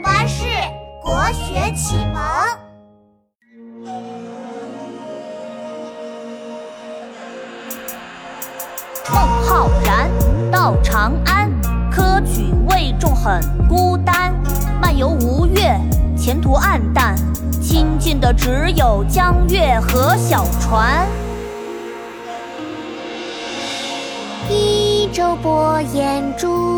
巴士国学启蒙。孟浩然到长安，科举未中很孤单。漫游吴越，前途黯淡，亲近的只有江月和小船。一舟泊烟渚，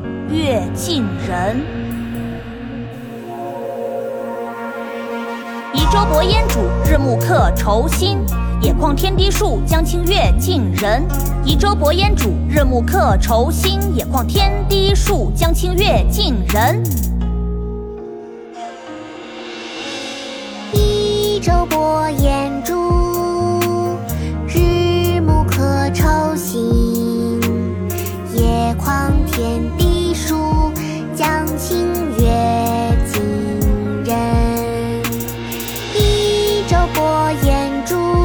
月尽人移舟泊烟渚，日暮客愁新。野旷天低树，江清月近人。移舟泊烟渚，日暮客愁新。野旷天低树，江清月近人。移舟泊烟渚，日暮客愁新。野旷天低。住。